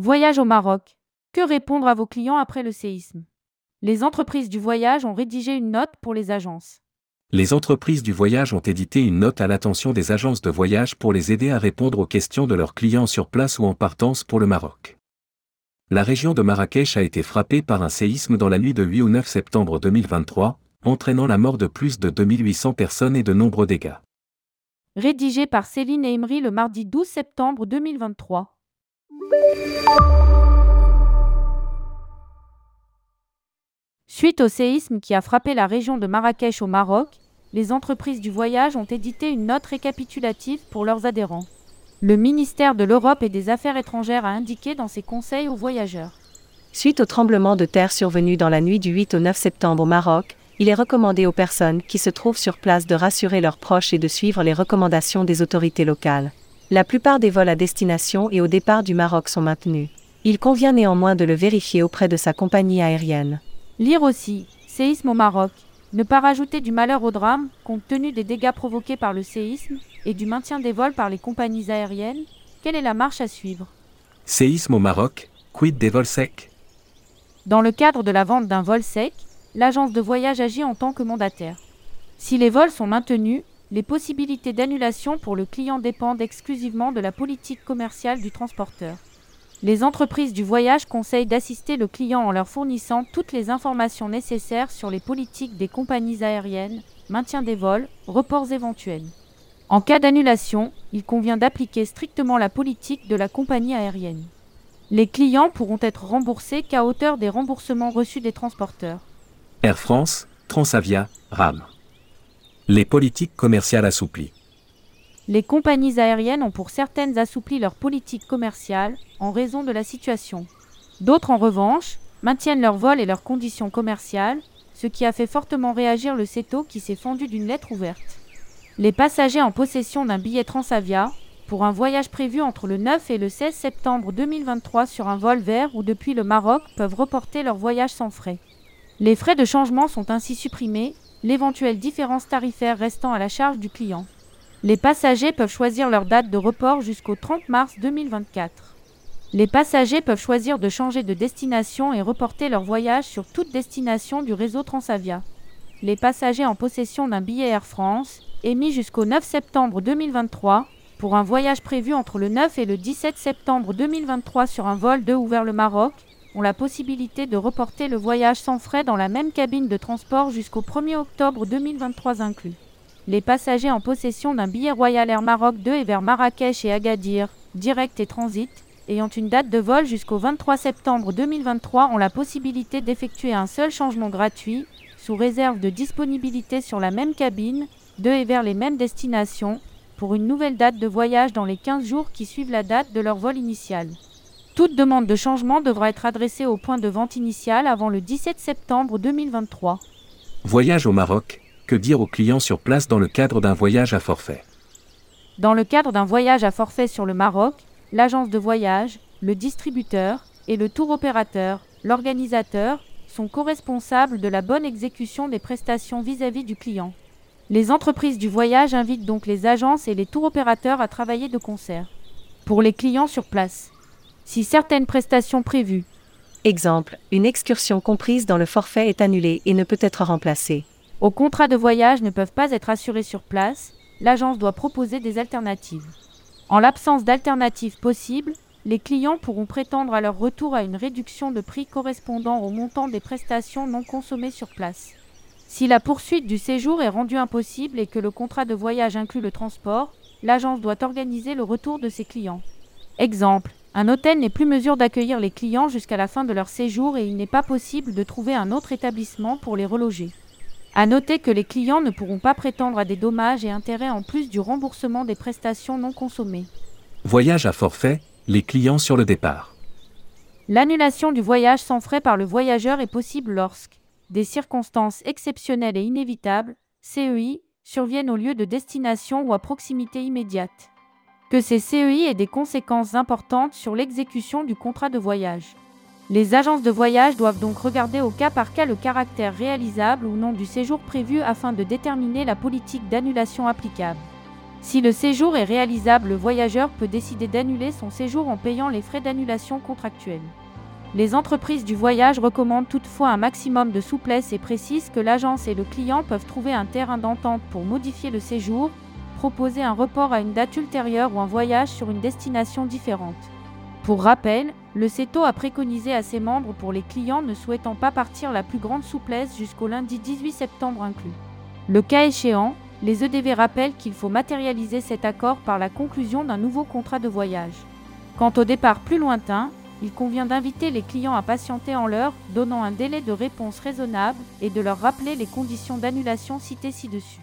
Voyage au Maroc. Que répondre à vos clients après le séisme? Les entreprises du voyage ont rédigé une note pour les agences. Les entreprises du voyage ont édité une note à l'attention des agences de voyage pour les aider à répondre aux questions de leurs clients sur place ou en partance pour le Maroc. La région de Marrakech a été frappée par un séisme dans la nuit de 8 au 9 septembre 2023, entraînant la mort de plus de 2800 personnes et de nombreux dégâts. Rédigé par Céline et Emery le mardi 12 septembre 2023. Suite au séisme qui a frappé la région de Marrakech au Maroc, les entreprises du voyage ont édité une note récapitulative pour leurs adhérents. Le ministère de l'Europe et des Affaires étrangères a indiqué dans ses conseils aux voyageurs. Suite au tremblement de terre survenu dans la nuit du 8 au 9 septembre au Maroc, il est recommandé aux personnes qui se trouvent sur place de rassurer leurs proches et de suivre les recommandations des autorités locales. La plupart des vols à destination et au départ du Maroc sont maintenus. Il convient néanmoins de le vérifier auprès de sa compagnie aérienne. Lire aussi, séisme au Maroc. Ne pas rajouter du malheur au drame, compte tenu des dégâts provoqués par le séisme et du maintien des vols par les compagnies aériennes. Quelle est la marche à suivre? Séisme au Maroc, quid des vols secs? Dans le cadre de la vente d'un vol sec, l'agence de voyage agit en tant que mandataire. Si les vols sont maintenus, les possibilités d'annulation pour le client dépendent exclusivement de la politique commerciale du transporteur. Les entreprises du voyage conseillent d'assister le client en leur fournissant toutes les informations nécessaires sur les politiques des compagnies aériennes, maintien des vols, reports éventuels. En cas d'annulation, il convient d'appliquer strictement la politique de la compagnie aérienne. Les clients pourront être remboursés qu'à hauteur des remboursements reçus des transporteurs. Air France, Transavia, RAM. Les politiques commerciales assouplies. Les compagnies aériennes ont pour certaines assoupli leur politique commerciale en raison de la situation. D'autres, en revanche, maintiennent leurs vols et leurs conditions commerciales, ce qui a fait fortement réagir le CETO qui s'est fendu d'une lettre ouverte. Les passagers en possession d'un billet Transavia, pour un voyage prévu entre le 9 et le 16 septembre 2023 sur un vol vers ou depuis le Maroc, peuvent reporter leur voyage sans frais. Les frais de changement sont ainsi supprimés, l'éventuelle différence tarifaire restant à la charge du client. Les passagers peuvent choisir leur date de report jusqu'au 30 mars 2024. Les passagers peuvent choisir de changer de destination et reporter leur voyage sur toute destination du réseau Transavia. Les passagers en possession d'un billet Air France, émis jusqu'au 9 septembre 2023, pour un voyage prévu entre le 9 et le 17 septembre 2023 sur un vol de ou vers le Maroc, ont la possibilité de reporter le voyage sans frais dans la même cabine de transport jusqu'au 1er octobre 2023 inclus les passagers en possession d'un billet Royal Air Maroc 2 et vers Marrakech et Agadir, direct et transit, ayant une date de vol jusqu'au 23 septembre 2023 ont la possibilité d'effectuer un seul changement gratuit, sous réserve de disponibilité sur la même cabine, de et vers les mêmes destinations, pour une nouvelle date de voyage dans les 15 jours qui suivent la date de leur vol initial. Toute demande de changement devra être adressée au point de vente initial avant le 17 septembre 2023. Voyage au Maroc, que dire aux clients sur place dans le cadre d'un voyage à forfait? Dans le cadre d'un voyage à forfait sur le Maroc, l'agence de voyage, le distributeur et le tour opérateur, l'organisateur, sont co-responsables de la bonne exécution des prestations vis-à-vis du client. Les entreprises du voyage invitent donc les agences et les tours opérateurs à travailler de concert. Pour les clients sur place, si certaines prestations prévues, exemple, une excursion comprise dans le forfait est annulée et ne peut être remplacée, aux contrats de voyage ne peuvent pas être assurés sur place, l'agence doit proposer des alternatives. En l'absence d'alternatives possibles, les clients pourront prétendre à leur retour à une réduction de prix correspondant au montant des prestations non consommées sur place. Si la poursuite du séjour est rendue impossible et que le contrat de voyage inclut le transport, l'agence doit organiser le retour de ses clients. Exemple, un hôtel n'est plus mesure d'accueillir les clients jusqu'à la fin de leur séjour et il n'est pas possible de trouver un autre établissement pour les reloger. À noter que les clients ne pourront pas prétendre à des dommages et intérêts en plus du remboursement des prestations non consommées. Voyage à forfait, les clients sur le départ. L'annulation du voyage sans frais par le voyageur est possible lorsque des circonstances exceptionnelles et inévitables, CEI, surviennent au lieu de destination ou à proximité immédiate. Que ces CEI aient des conséquences importantes sur l'exécution du contrat de voyage. Les agences de voyage doivent donc regarder au cas par cas le caractère réalisable ou non du séjour prévu afin de déterminer la politique d'annulation applicable. Si le séjour est réalisable, le voyageur peut décider d'annuler son séjour en payant les frais d'annulation contractuels. Les entreprises du voyage recommandent toutefois un maximum de souplesse et précisent que l'agence et le client peuvent trouver un terrain d'entente pour modifier le séjour, proposer un report à une date ultérieure ou un voyage sur une destination différente. Pour rappel, le CETO a préconisé à ses membres pour les clients ne souhaitant pas partir la plus grande souplesse jusqu'au lundi 18 septembre inclus. Le cas échéant, les EDV rappellent qu'il faut matérialiser cet accord par la conclusion d'un nouveau contrat de voyage. Quant au départ plus lointain, il convient d'inviter les clients à patienter en l'heure, donnant un délai de réponse raisonnable et de leur rappeler les conditions d'annulation citées ci-dessus.